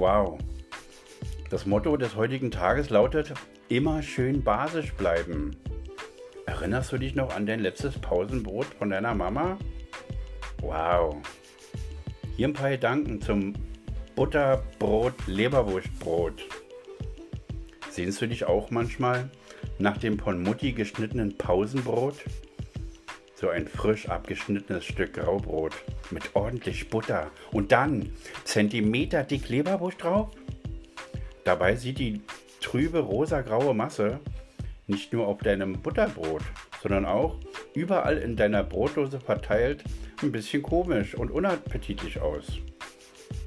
Wow. Das Motto des heutigen Tages lautet, immer schön basisch bleiben. Erinnerst du dich noch an dein letztes Pausenbrot von deiner Mama? Wow. Hier ein paar Gedanken zum Butterbrot, Leberwurstbrot. Sehnst du dich auch manchmal nach dem von Mutti geschnittenen Pausenbrot? So ein frisch abgeschnittenes Stück Graubrot mit ordentlich Butter und dann Zentimeter dick Leberwurst drauf? Dabei sieht die trübe rosagraue Masse nicht nur auf deinem Butterbrot, sondern auch überall in deiner Brotdose verteilt ein bisschen komisch und unappetitlich aus.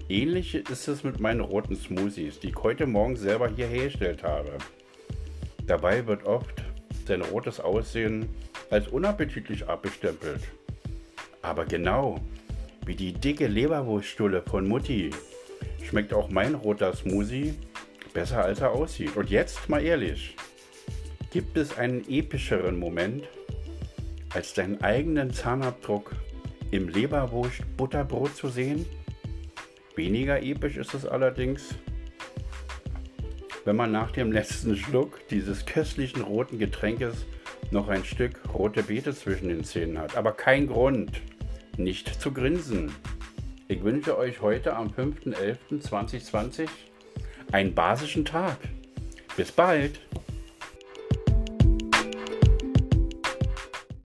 Ähnlich ist es mit meinen roten Smoothies, die ich heute Morgen selber hier hergestellt habe. Dabei wird oft sein rotes Aussehen als unappetitlich abgestempelt. Aber genau wie die dicke Leberwurststulle von Mutti schmeckt auch mein roter Smoothie besser als er aussieht. Und jetzt mal ehrlich, gibt es einen epischeren Moment als deinen eigenen Zahnabdruck im Leberwurst-Butterbrot zu sehen? Weniger episch ist es allerdings, wenn man nach dem letzten Schluck dieses köstlichen roten Getränkes noch ein Stück rote Beete zwischen den Zähnen hat. Aber kein Grund, nicht zu grinsen. Ich wünsche euch heute am 5.11.2020 einen basischen Tag. Bis bald!